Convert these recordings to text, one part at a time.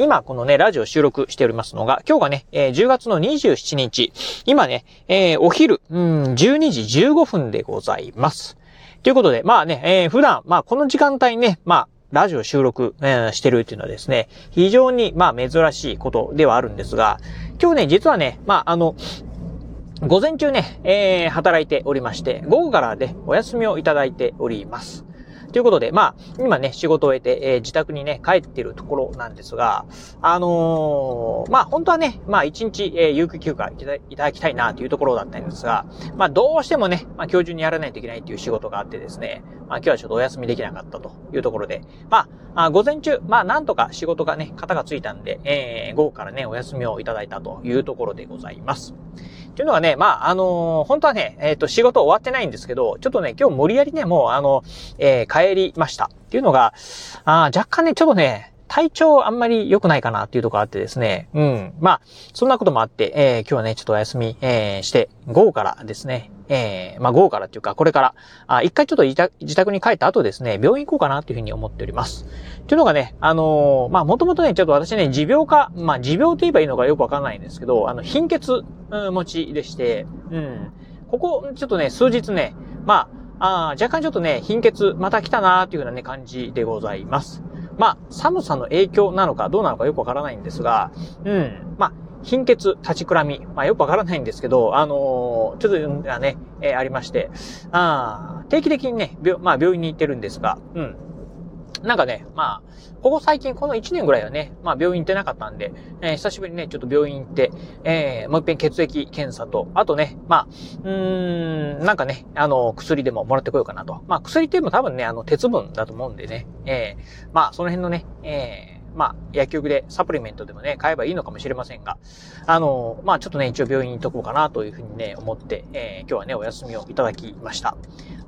今、このね、ラジオ収録しておりますのが、今日がね、えー10月の27日、今ね、えーお昼、うん、12時15分でございます。ということで、まあね、えー普段、まあこの時間帯ね、まあ、ラジオ収録、えーしてるっていうのはですね、非常に、まあ珍しいことではあるんですが、今日ね、実はね、まああの、午前中ね、えー働いておりまして、午後からね、お休みをいただいております。ということで、まあ、今ね、仕事を終えて、えー自宅にね、帰ってるところなんですが、あのーまあ、本当はね、まあ、一日、えー有給休暇いただきたいなというところだったんですが、まあ、どうしてもね、まあ、今日中にやらないといけないという仕事があってですね、まあ、今日はちょっとお休みできなかったというところで、まあ、あ午前中、まあ、なんとか仕事がね、型がついたんで、えー午後からね、お休みをいただいたというところでございます。ていうのはね、まあ、あのー本当はね、えっ、と、仕事終わってないんですけど、ちょっとね、今日無理やりね、もう、あの、えー帰りました。っていうのが、あ若干ね、ちょっとね、体調あんまり良くないかなっていうところあってですね。うん。まあ、そんなこともあって、えー今日はね、ちょっとお休み、えーして、午後からですね、えーまあ午後からっていうか、これから、あ一回ちょっと自宅に帰った後ですね、病院行こうかなっていうふうに思っております。というのがね、あのーまあもともとね、ちょっと私ね、持病か、まあ持病と言えばいいのかよくわかんないんですけど、あの、貧血、うん持ちでして、うん。ここ、ちょっとね、数日ね、まあ、あ若干ちょっとね、貧血、また来たなーっていうようなね、感じでございます。まあ、寒さの影響なのかどうなのかよくわからないんですが、うん。まあ、貧血、立ちくらみ。まあ、よくわからないんですけど、あのーちょっとうんあね、えーありまして、あ定期的にね、病、まあ、病院に行ってるんですが、うん。なんかね、まあ、ここ最近、この1年ぐらいはね、まあ病院行ってなかったんで、えー久しぶりにね、ちょっと病院行って、えーもう一遍血液検査と、あとね、まあ、うーん、なんかね、あの、薬でももらってこようかなと。まあ薬っていうのも多分ね、あの、鉄分だと思うんでね、えーまあその辺のね、えーまあ、薬局でサプリメントでもね、買えばいいのかもしれませんが、あの、まあちょっとね、一応病院に行っとこうかなというふうにね、思って、えー今日はね、お休みをいただきました。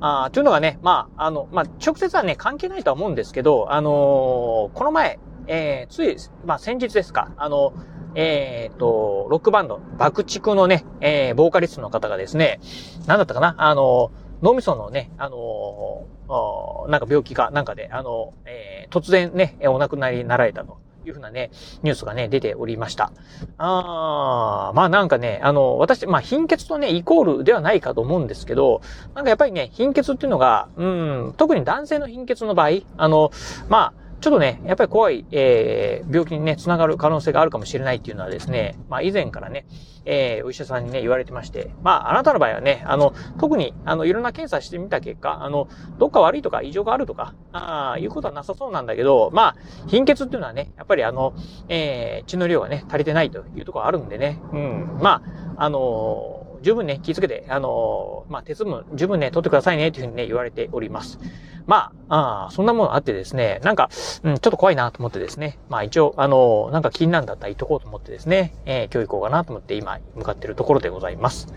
あーというのがね、まあ、あの、まあ、直接はね、関係ないとは思うんですけど、あのーこの前、えーつい、まあ、先日ですか、あの、えっ、と、ロックバンド、爆竹のね、えーボーカリストの方がですね、なんだったかな、あの、脳みそのね、あのーなんか病気かなんかで、あの、えー突然ね、お亡くなりになられたというふうなね、ニュースがね、出ておりました。あーまあなんかね、あの、私、まあ貧血とね、イコールではないかと思うんですけど、なんかやっぱりね、貧血っていうのが、うん、特に男性の貧血の場合、あの、まあ、ちょっとね、やっぱり怖い、えー病気にね、つながる可能性があるかもしれないっていうのはですね、まあ以前からね、えーお医者さんにね、言われてまして、まああなたの場合はね、あの、特に、あの、いろんな検査してみた結果、あの、どっか悪いとか異常があるとか、ああ、いうことはなさそうなんだけど、まあ、貧血っていうのはね、やっぱりあの、えー血の量がね、足りてないというところあるんでね、うん、まあ、あのー十分ね、気をつけて、あのーまあ、鉄分十分ね、取ってくださいね、というふうにね、言われております。まあ、あーそんなものあってですね、なんか、うん、ちょっと怖いなと思ってですね、まあ一応、あのーなんか気になるんだったら行っとこうと思ってですね、えー今日行こうかなと思って今向かってるところでございます。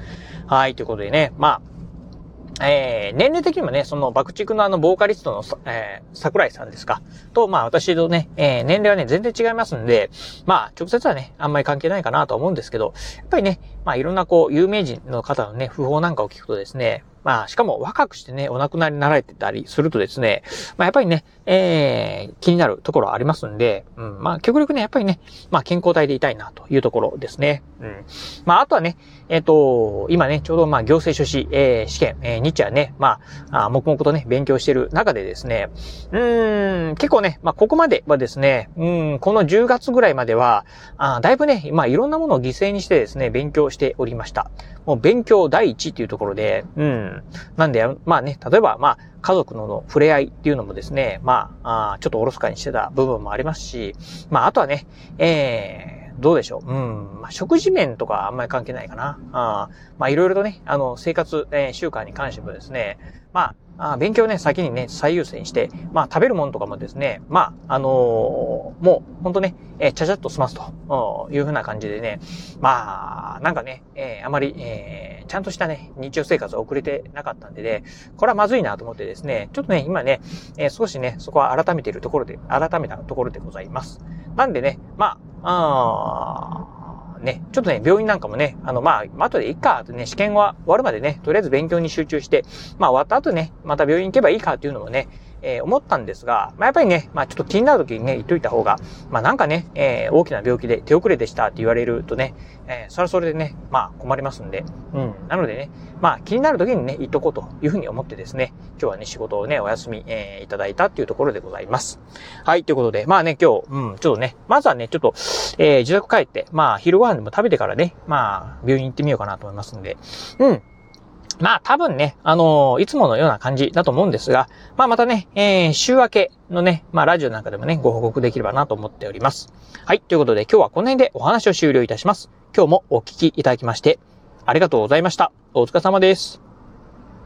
はい、ということでね、まあ、えー、年齢的にもね、その爆竹のあの、ボーカリストの、えー、桜井さんですか。と、まあ私とね、えー、年齢はね、全然違いますんで、まあ直接はね、あんまり関係ないかなと思うんですけど、やっぱりね、まあいろんなこう、有名人の方のね、訃報なんかを聞くとですね、まあ、しかも若くしてね、お亡くなりになられてたりするとですね、まあやっぱりね、えー、気になるところありますんで、うん、まあ極力ね、やっぱりね、まあ健康体でいたいなというところですね。うん。まああとはね、えっ、と、今ね、ちょうどまあ行政書士、えー、試験、えー、日夜ね、まあ、あ黙々とね、勉強してる中でですね、うーん、結構ね、まあここまではですね、うん、この10月ぐらいまでは、あだいぶね、まあいろんなものを犠牲にしてですね、勉強しておりました。もう勉強第一っていうところで、うん。なんで、まあね、例えば、まあ、家族の触れ合いっていうのもですね、まあ、あちょっとおろそかにしてた部分もありますし、まあ、あとはね、えーどうでしょう？うん。まあ、食事面とかあんまり関係ないかな。あまあ、いろいろとね、あの、生活、えー、習慣に関してもですね、まあ、あ勉強ね、先にね、最優先して、まあ、食べるものとかもですね、まあ、あのー、もう、ほんとね、えー、ちゃちゃっと済ますというふうな感じでね、まあ、なんかね、えー、あまり、えー、ちゃんとしたね、日常生活を送れてなかったんでね、これはまずいなと思ってですね、ちょっとね、今ね、えー、少しね、そこは改めているところで、改めたところでございます。なんでね、まあ、あね、ちょっとね、病院なんかもね、あの、まあ、後でいいかとね、試験は終わるまでね、とりあえず勉強に集中して、まあ、終わった後ね、また病院行けばいいかっていうのもね、えー、思ったんですが、まあ、やっぱりね、まあ、ちょっと気になる時にね、言っといた方が、まあ、なんかね、えー、大きな病気で手遅れでしたって言われるとね、えー、それはそれでね、まあ、困りますんで、うん。なのでね、まあ、気になる時にね、言っとこうというふうに思ってですね、今日はね、仕事をね、お休み、えー、いただいたっていうところでございます。はい、ということで、まあね、今日、うん、ちょっとね、まずはね、ちょっと、えー、自宅帰って、まあ、昼ご飯でも食べてからね、まあ、病院行ってみようかなと思いますんで、うん。まあ多分ね、あのー、いつものような感じだと思うんですが、まあまたね、えー、週明けのね、まあラジオなんかでもね、ご報告できればなと思っております。はい、ということで今日はこの辺でお話を終了いたします。今日もお聞きいただきまして、ありがとうございました。お疲れ様です。